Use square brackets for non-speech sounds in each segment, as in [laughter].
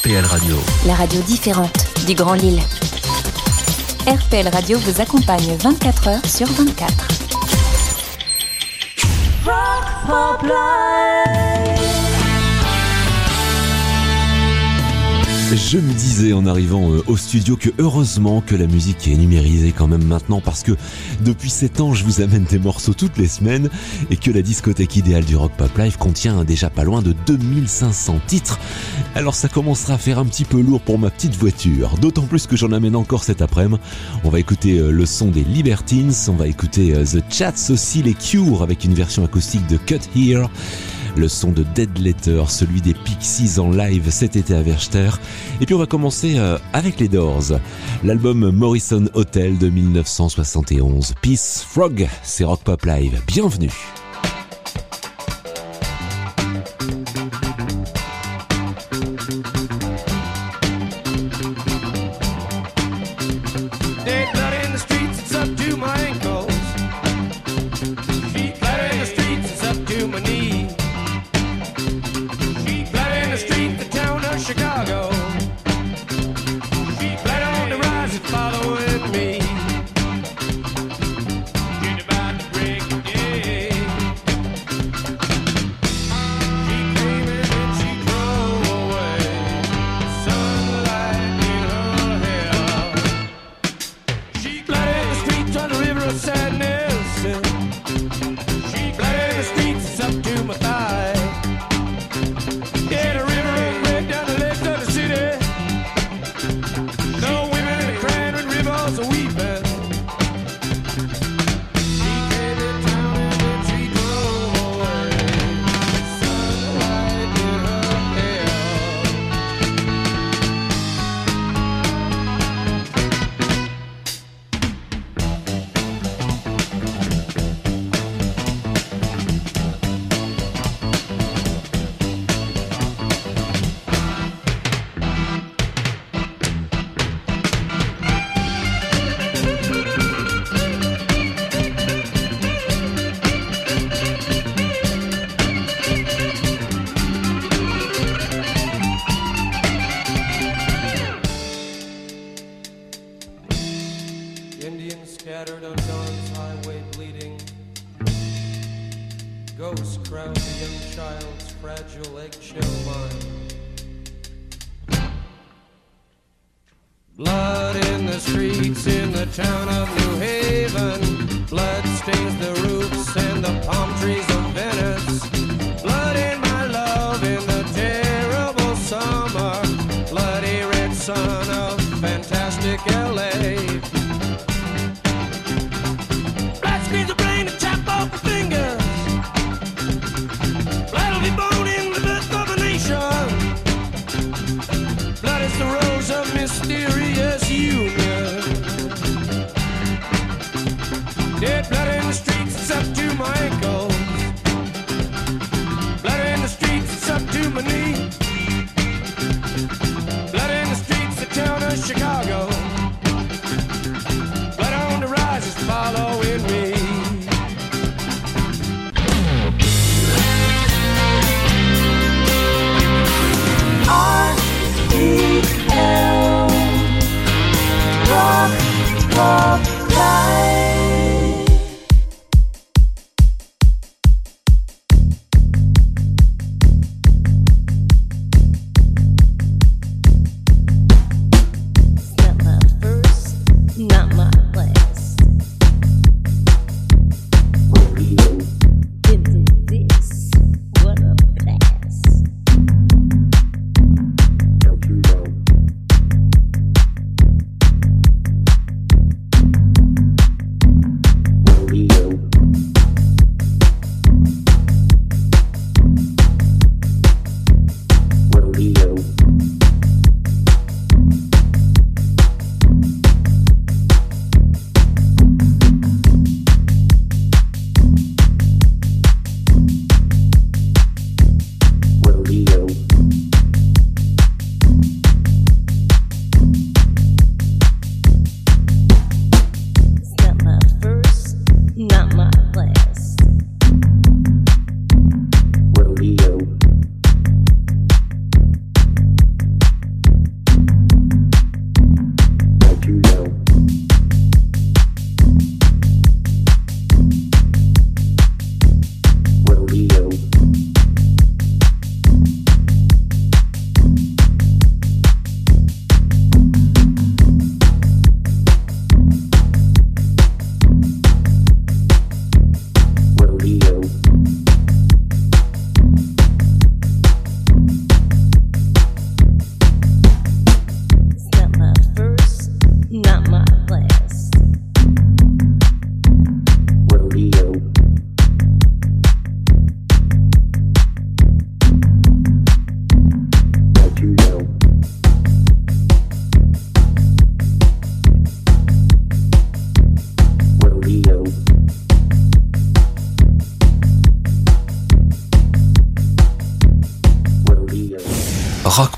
RPL Radio. La radio différente du Grand Lille. RPL Radio vous accompagne 24 heures sur 24. Je me disais en arrivant euh, au studio que heureusement que la musique est numérisée quand même maintenant parce que depuis 7 ans je vous amène des morceaux toutes les semaines et que la discothèque idéale du Rock Pop Live contient déjà pas loin de 2500 titres. Alors ça commencera à faire un petit peu lourd pour ma petite voiture, d'autant plus que j'en amène encore cet après-midi. On va écouter euh, le son des Libertines, on va écouter euh, The Chats aussi, les Cure avec une version acoustique de Cut Here le son de Dead Letter, celui des Pixies en live cet été à Verster. Et puis on va commencer euh, avec les Doors, l'album Morrison Hotel de 1971. Peace Frog, c'est Rock Pop Live. Bienvenue.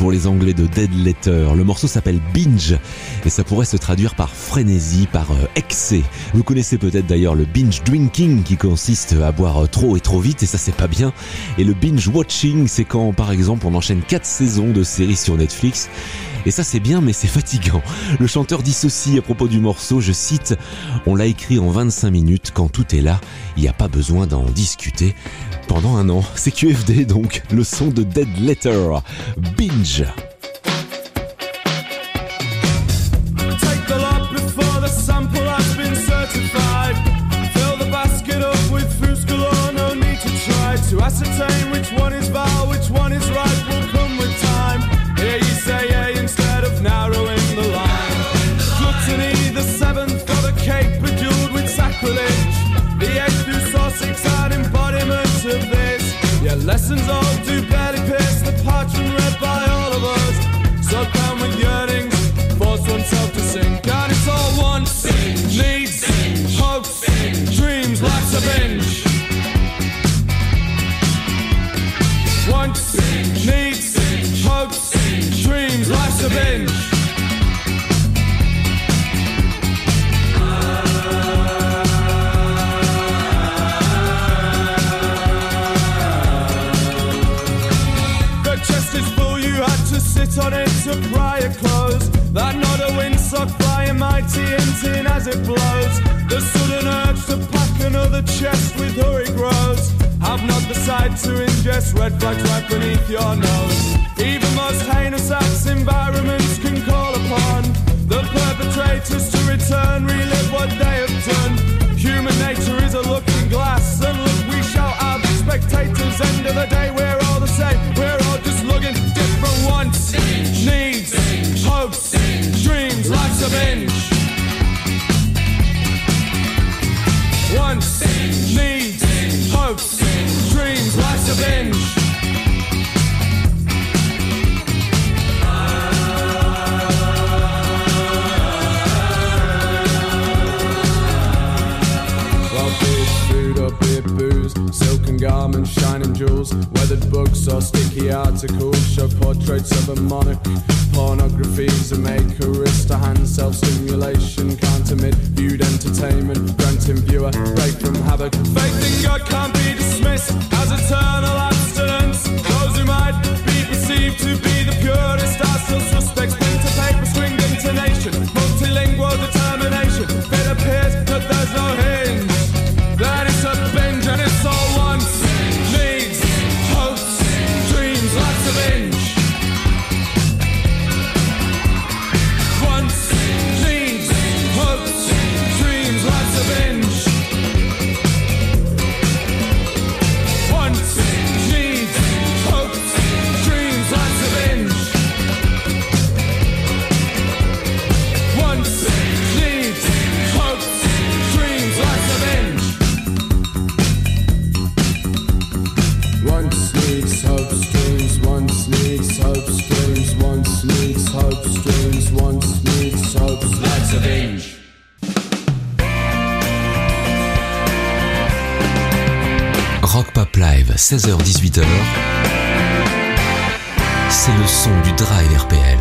Pour les Anglais de Dead Letter. Le morceau s'appelle Binge et ça pourrait se traduire par frénésie, par euh, excès. Vous connaissez peut-être d'ailleurs le binge drinking qui consiste à boire euh, trop et trop vite et ça c'est pas bien. Et le binge watching, c'est quand par exemple on enchaîne quatre saisons de séries sur Netflix. Et ça c'est bien mais c'est fatigant. Le chanteur dit ceci à propos du morceau, je cite, on l'a écrit en 25 minutes, quand tout est là, il n'y a pas besoin d'en discuter. Pendant un an, c'est QFD donc, le son de Dead Letter, Binge. Lessons all do barely pierce the parchment read by all of us. So down with yearnings, force oneself to sink. And it's all wants, needs, hopes, dreams, life's a binge. Wants, needs, hopes, dreams, life's a binge. Windsock flying mighty hinting as it blows. The sudden urge to pack another chest with hurry grows. have not the sight to ingest red flags right beneath your nose. Even most heinous acts environments can call upon the perpetrators to return, relive what they have done. Human nature is a looking glass, and look, we shall have the spectators. End of the day, we're all the same. We're all just looking different wants, needs, hopes, garments, shining jewels, weathered books or sticky articles show portraits of a monarch. Pornography is a maker, wrist to hand self stimulation, can't emit viewed entertainment, granting viewer break from havoc. Faith in God can't be dismissed as eternal abstinence. Those who might be perceived to be the purest are still suspects. 16h-18h. C'est le son du Drive RPL.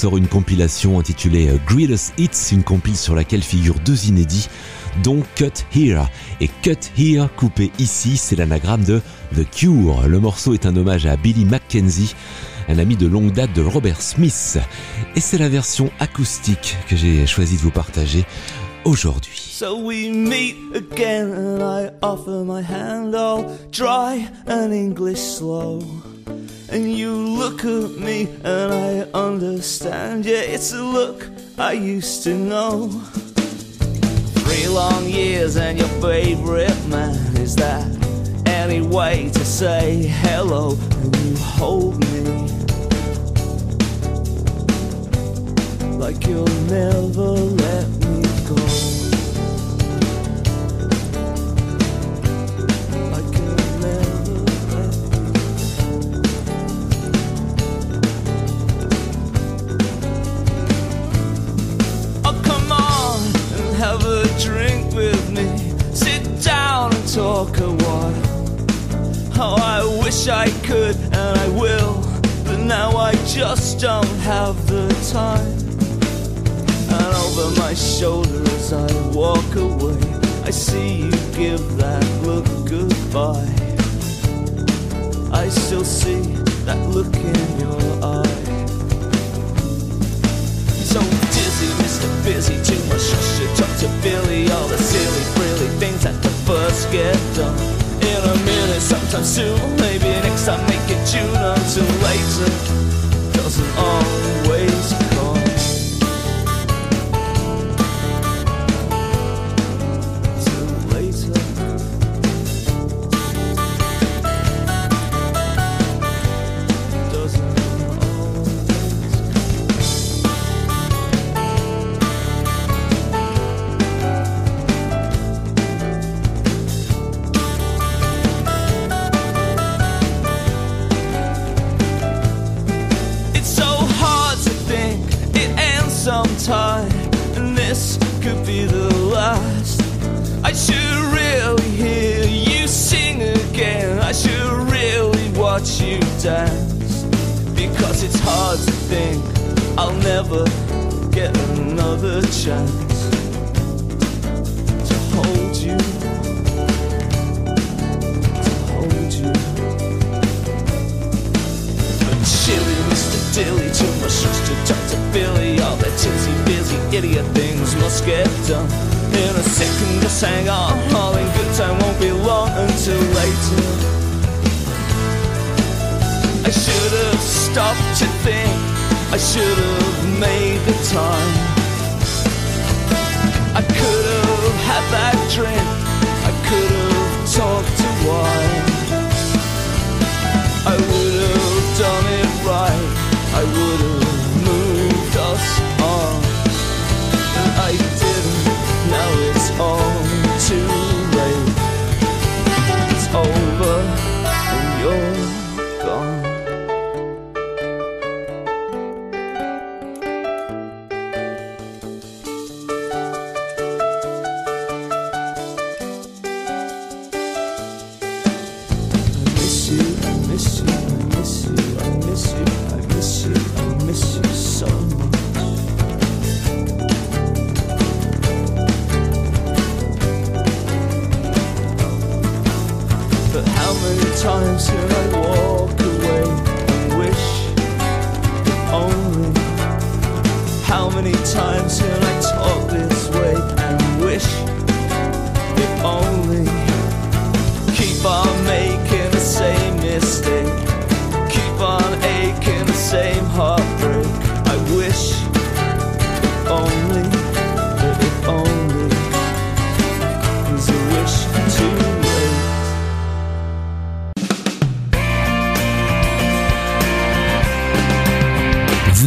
Sort une compilation intitulée euh, Greatest Hits, une compile sur laquelle figurent deux inédits, dont Cut Here. Et Cut Here, coupé ici, c'est l'anagramme de The Cure. Le morceau est un hommage à Billy Mackenzie, un ami de longue date de Robert Smith. Et c'est la version acoustique que j'ai choisi de vous partager aujourd'hui. So we meet again, and I offer my hand English slow. And you look at me, and I understand. Yeah, it's a look I used to know. Three long years, and your favorite man is that any way to say hello? And you hold me like you'll never let drink with me. Sit down and talk a while. Oh, I wish I could and I will, but now I just don't have the time. And over my shoulder as I walk away. I see you give that look goodbye. I still see that look in your eye. Busy, too much rush to talk to Billy. All the silly, frilly things that the first get done. In a minute, sometime soon, maybe next time make it June until later. Doesn't always get another chance to hold you. To hold you. But chilly, Mr. Dilly, too much talk to Billy. All the titsy, busy, idiot things must get done. In a second, just hang on. All in good time won't be long until later. I should have stopped to think. I should have made the time. I could have had that drink. I could have talked a while.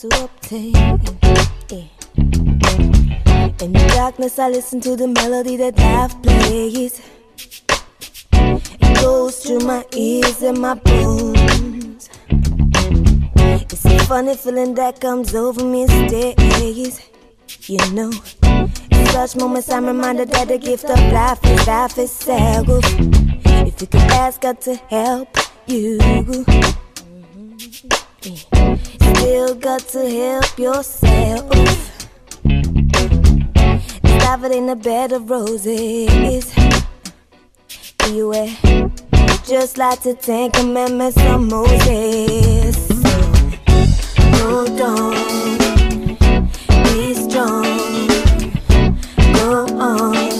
To obtain. In the darkness, I listen to the melody that life plays. It goes through my ears and my bones. It's a funny feeling that comes over me stays. You know, in such moments I'm reminded that the gift of life is life itself. If you could ask God to help you, still got to help yourself. Life it in a bed of roses. Anyway, just like the Ten Commandments of Moses. Hold on, be strong, go on.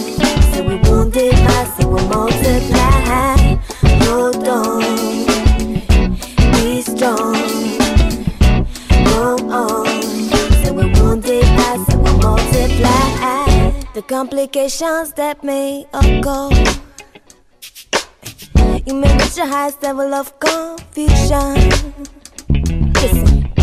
So we won't so we'll multiply. Hold on, We won't multiply the complications that may occur. You may reach the highest level of confusion. Listen,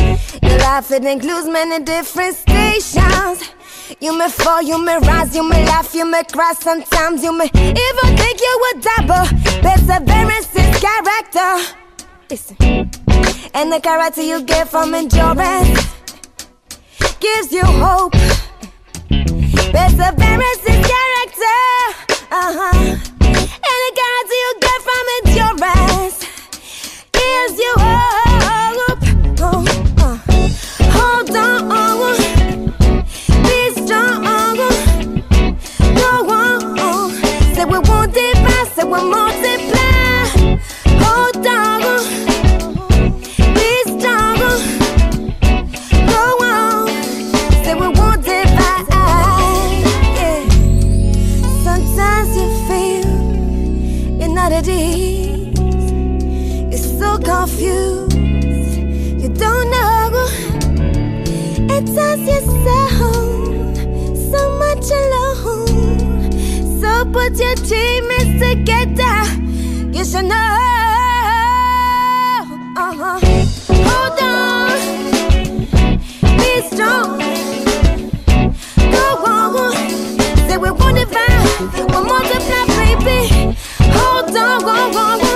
your life it includes many different stations. You may fall, you may rise, you may laugh, you may cry. Sometimes you may even think you would die, but perseverance is character. Listen, and the character you get from endurance gives you hope. Perseverance is character. Uh huh. And the character you get from endurance gives you hope. Put your teammates together. You should know. Uh-huh. Hold on. Be strong. Go on. Say we won't divide. We'll multiply, baby. Hold on, go, go,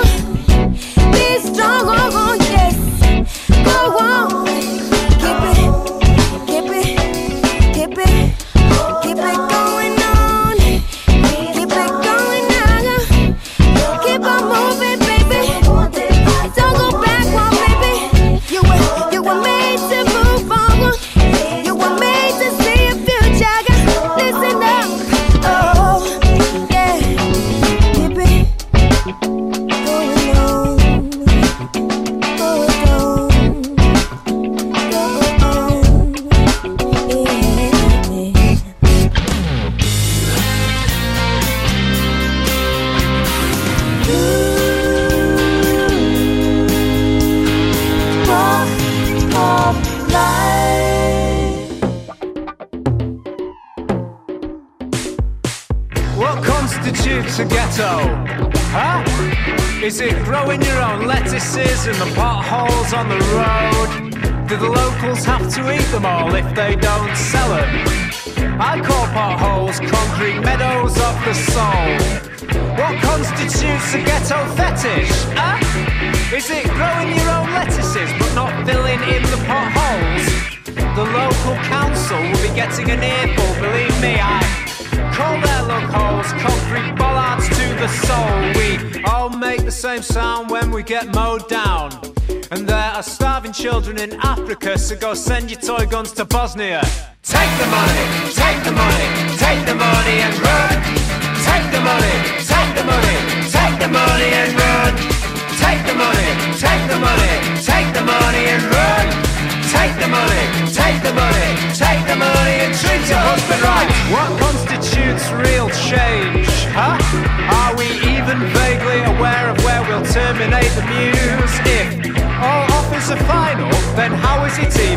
children in Africa, so go send your toy guns to Bosnia.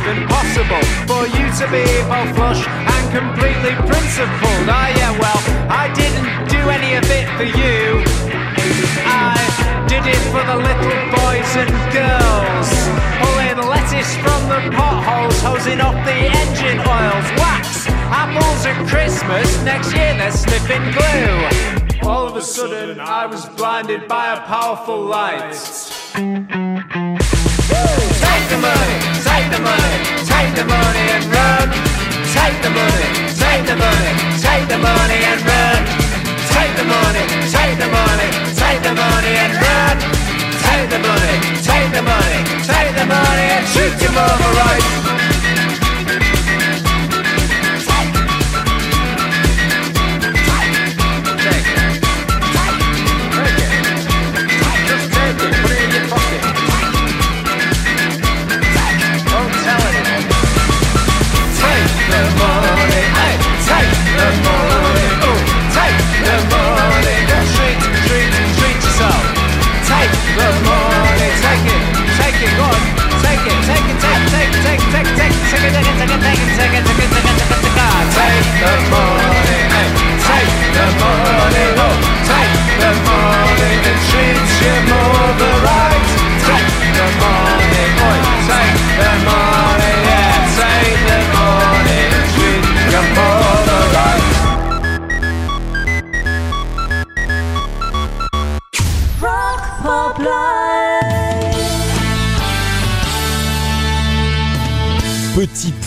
Even possible for you to be both flush and completely principled? Ah, yeah, well, I didn't do any of it for you. I did it for the little boys and girls. Pulling lettuce from the potholes, hosing off the engine oils. Wax apples at Christmas, next year they're sniffing glue. All of a sudden, I was blinded by a powerful light. Take the money, take the money, take the money and run. Take the money, take the money, take the money and run. Take the money, take the money, take the money and run. Take the money, take the money, take the money and shoot your mama right.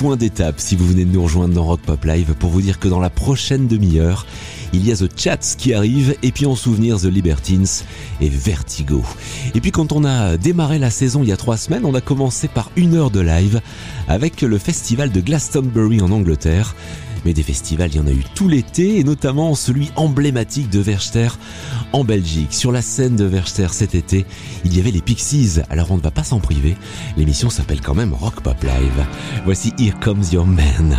point d'étape si vous venez de nous rejoindre dans Rock Pop Live pour vous dire que dans la prochaine demi-heure, il y a The Chats qui arrive et puis en souvenir The Libertines et Vertigo. Et puis quand on a démarré la saison il y a trois semaines, on a commencé par une heure de live avec le festival de Glastonbury en Angleterre mais des festivals, il y en a eu tout l'été, et notamment celui emblématique de Verchter en Belgique. Sur la scène de Verchter cet été, il y avait les Pixies, alors on ne va pas s'en priver. L'émission s'appelle quand même Rock Pop Live. Voici Here Comes Your Man.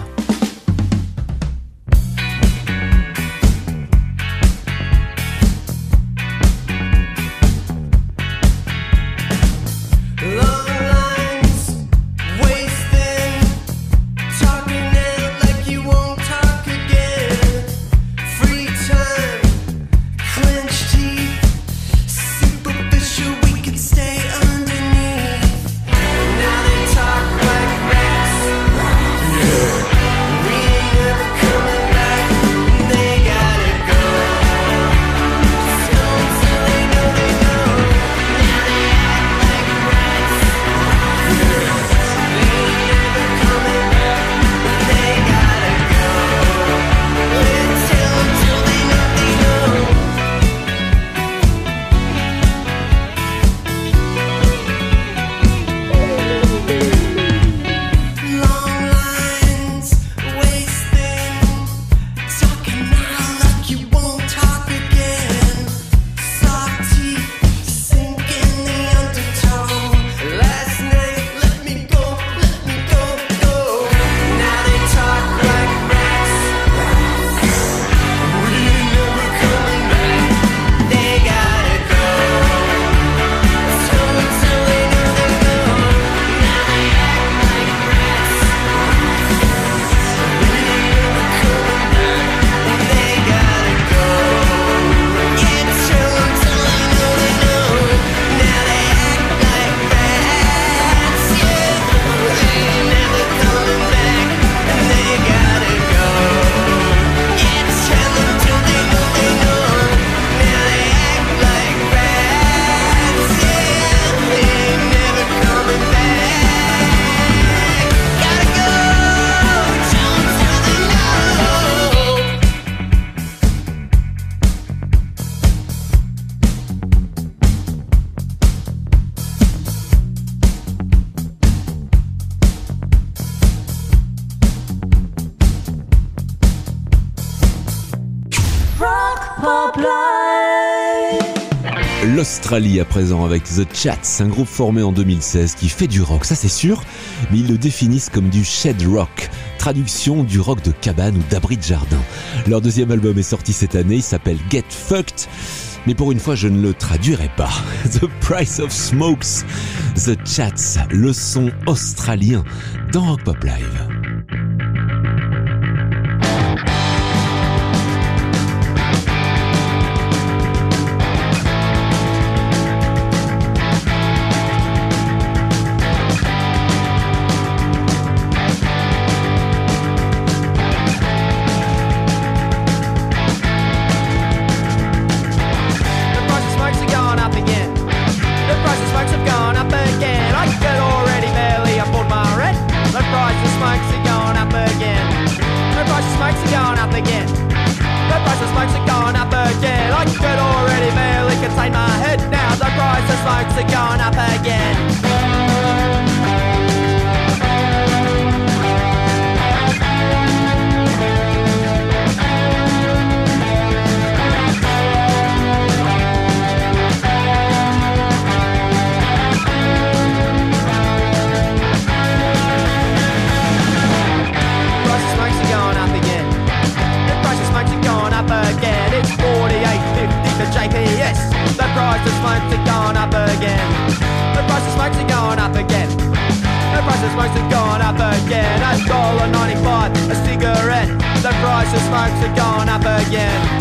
l'Australie à présent avec The Chats, un groupe formé en 2016 qui fait du rock, ça c'est sûr, mais ils le définissent comme du shed rock, traduction du rock de cabane ou d'abri de jardin. Leur deuxième album est sorti cette année, il s'appelle Get Fucked mais pour une fois je ne le traduirai pas. [laughs] The Price of Smokes, The Chats, le son australien dans Rock Pop Live. stripes are gone up again.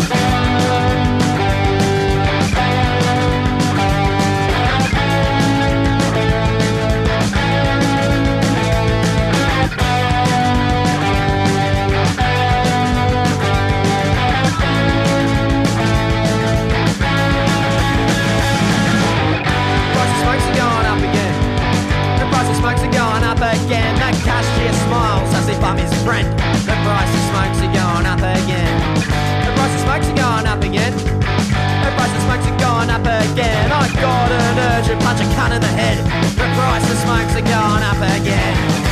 strikes are going up again. I got an urgent punch, a cunt in the head. The price of smokes are going up again.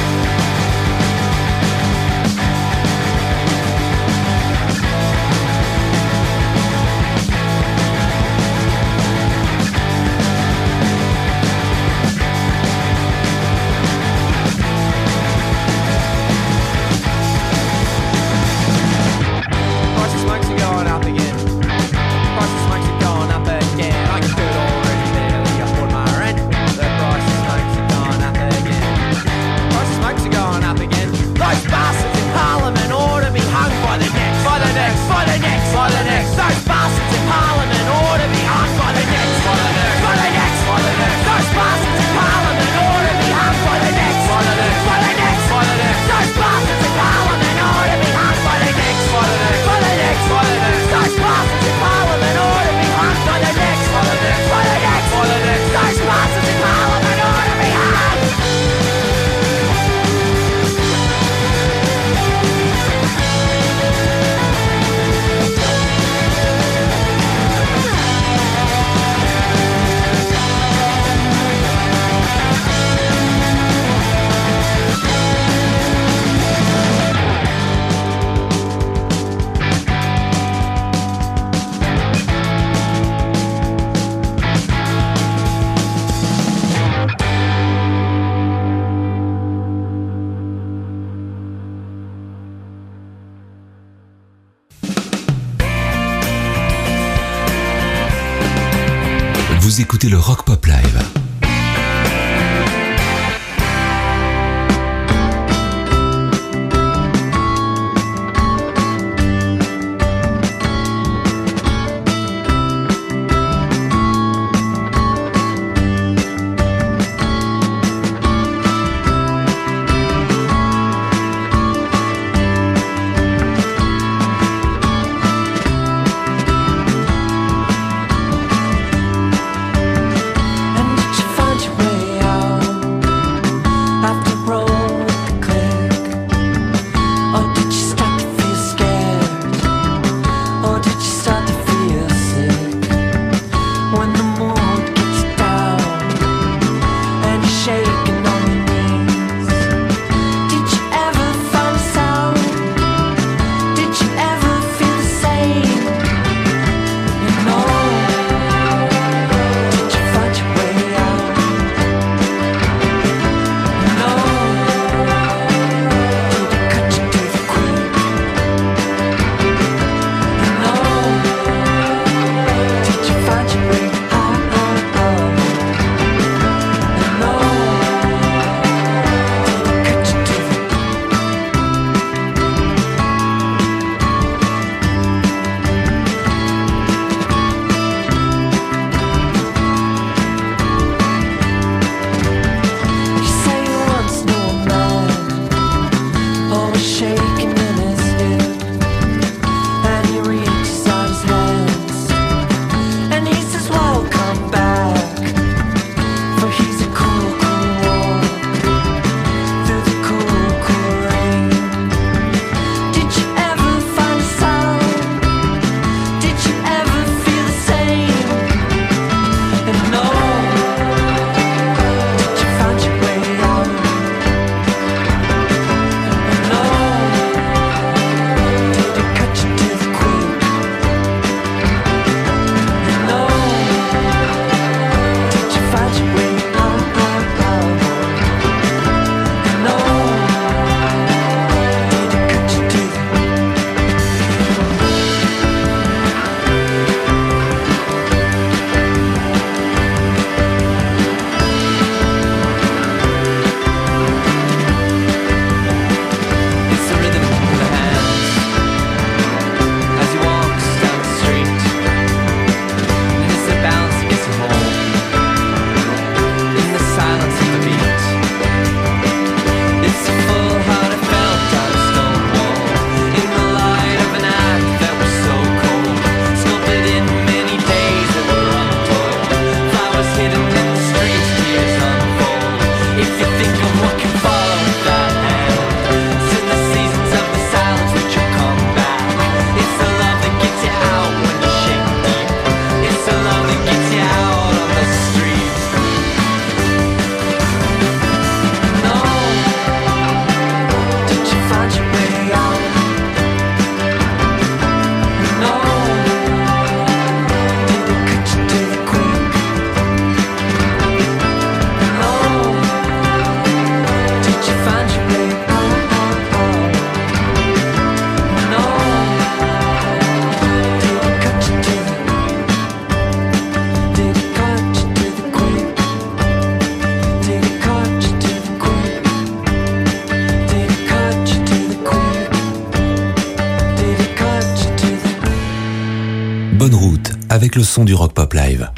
Le son du Rock Pop Live.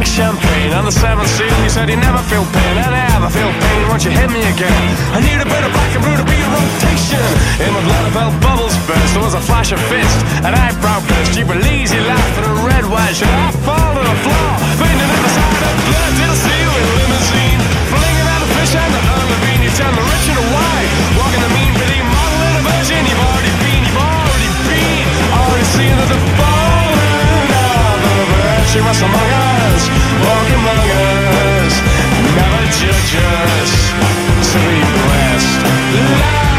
Drank champagne on the seventh seal. You said you never feel pain, and I never feel pain. Won't you hit me again? I need a bit of black and blue to be a rotation. In my blood, I felt bubbles burst. There was a flash of fist, an eyebrow burst. You believe you laughed at a red wine. Should I fall to the floor? Fainting at the side of blood. Did I see you in limousine? Flinging out the fish and the unlevine. You turn the rich into white. Walking the mean, pretty model in a virgin. You've already been, you've already been. Already seen the the virtue was among us. Walk among us. Never judge us. To be blessed. La,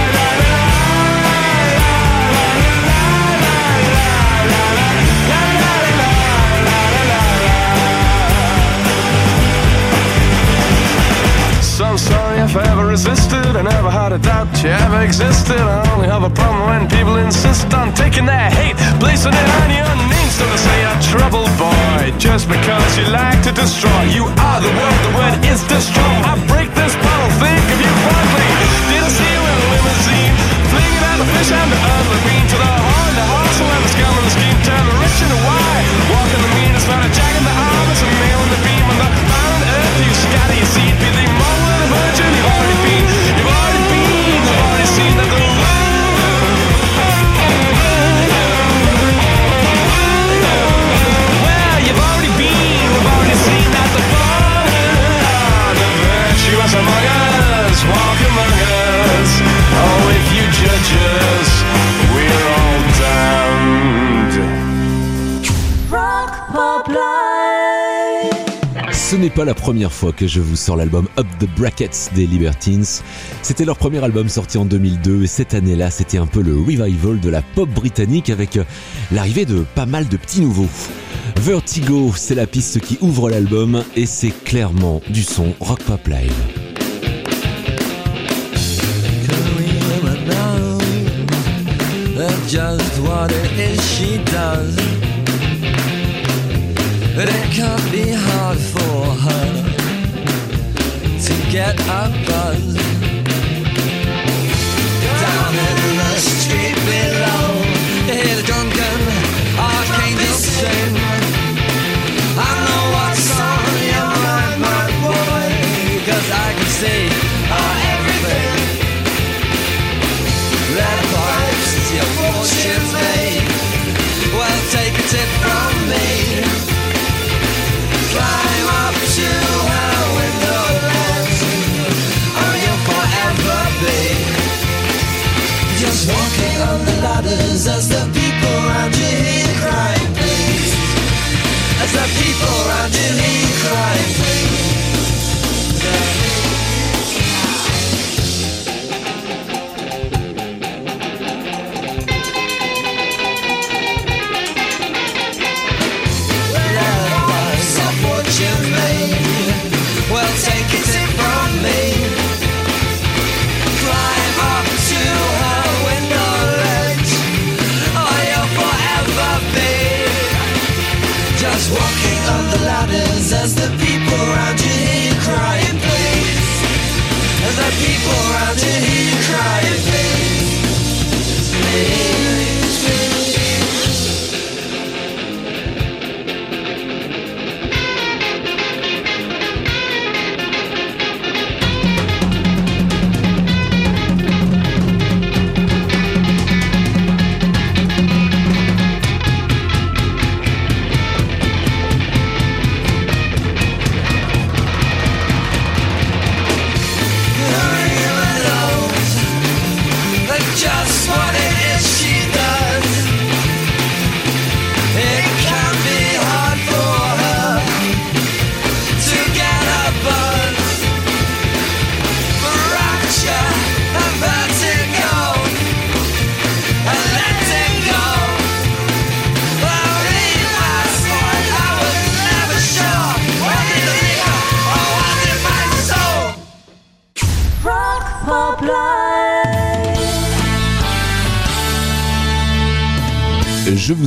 So I'm sorry if I ever resisted. I never had a doubt you ever existed. I only have a problem when people insist on taking their hate, placing it on your to say a trouble boy, just because you like to destroy. You are the word, the word is destroy. I break this bottle, think of you fondly. Did I see you in a limousine? Flinging out the fish and the unlevine to the horn, the hustle and the scum and the scheme. Turn the rich into wine. Walking the mean, it's not a jack in the arm, it's a nail in the beam. On the found earth, you scatter your seed. Be the n'est pas la première fois que je vous sors l'album Up the Brackets des Libertines. C'était leur premier album sorti en 2002 et cette année-là, c'était un peu le revival de la pop britannique avec euh, l'arrivée de pas mal de petits nouveaux. Vertigo, c'est la piste qui ouvre l'album et c'est clairement du son rock pop live. Her to get a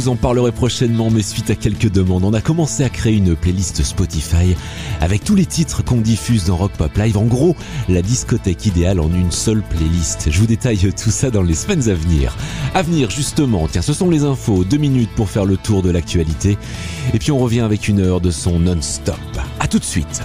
vous en parlerai prochainement, mais suite à quelques demandes, on a commencé à créer une playlist Spotify avec tous les titres qu'on diffuse dans Rock Pop Live. En gros, la discothèque idéale en une seule playlist. Je vous détaille tout ça dans les semaines à venir. À venir, justement, tiens, ce sont les infos. Deux minutes pour faire le tour de l'actualité. Et puis on revient avec une heure de son non-stop. À tout de suite.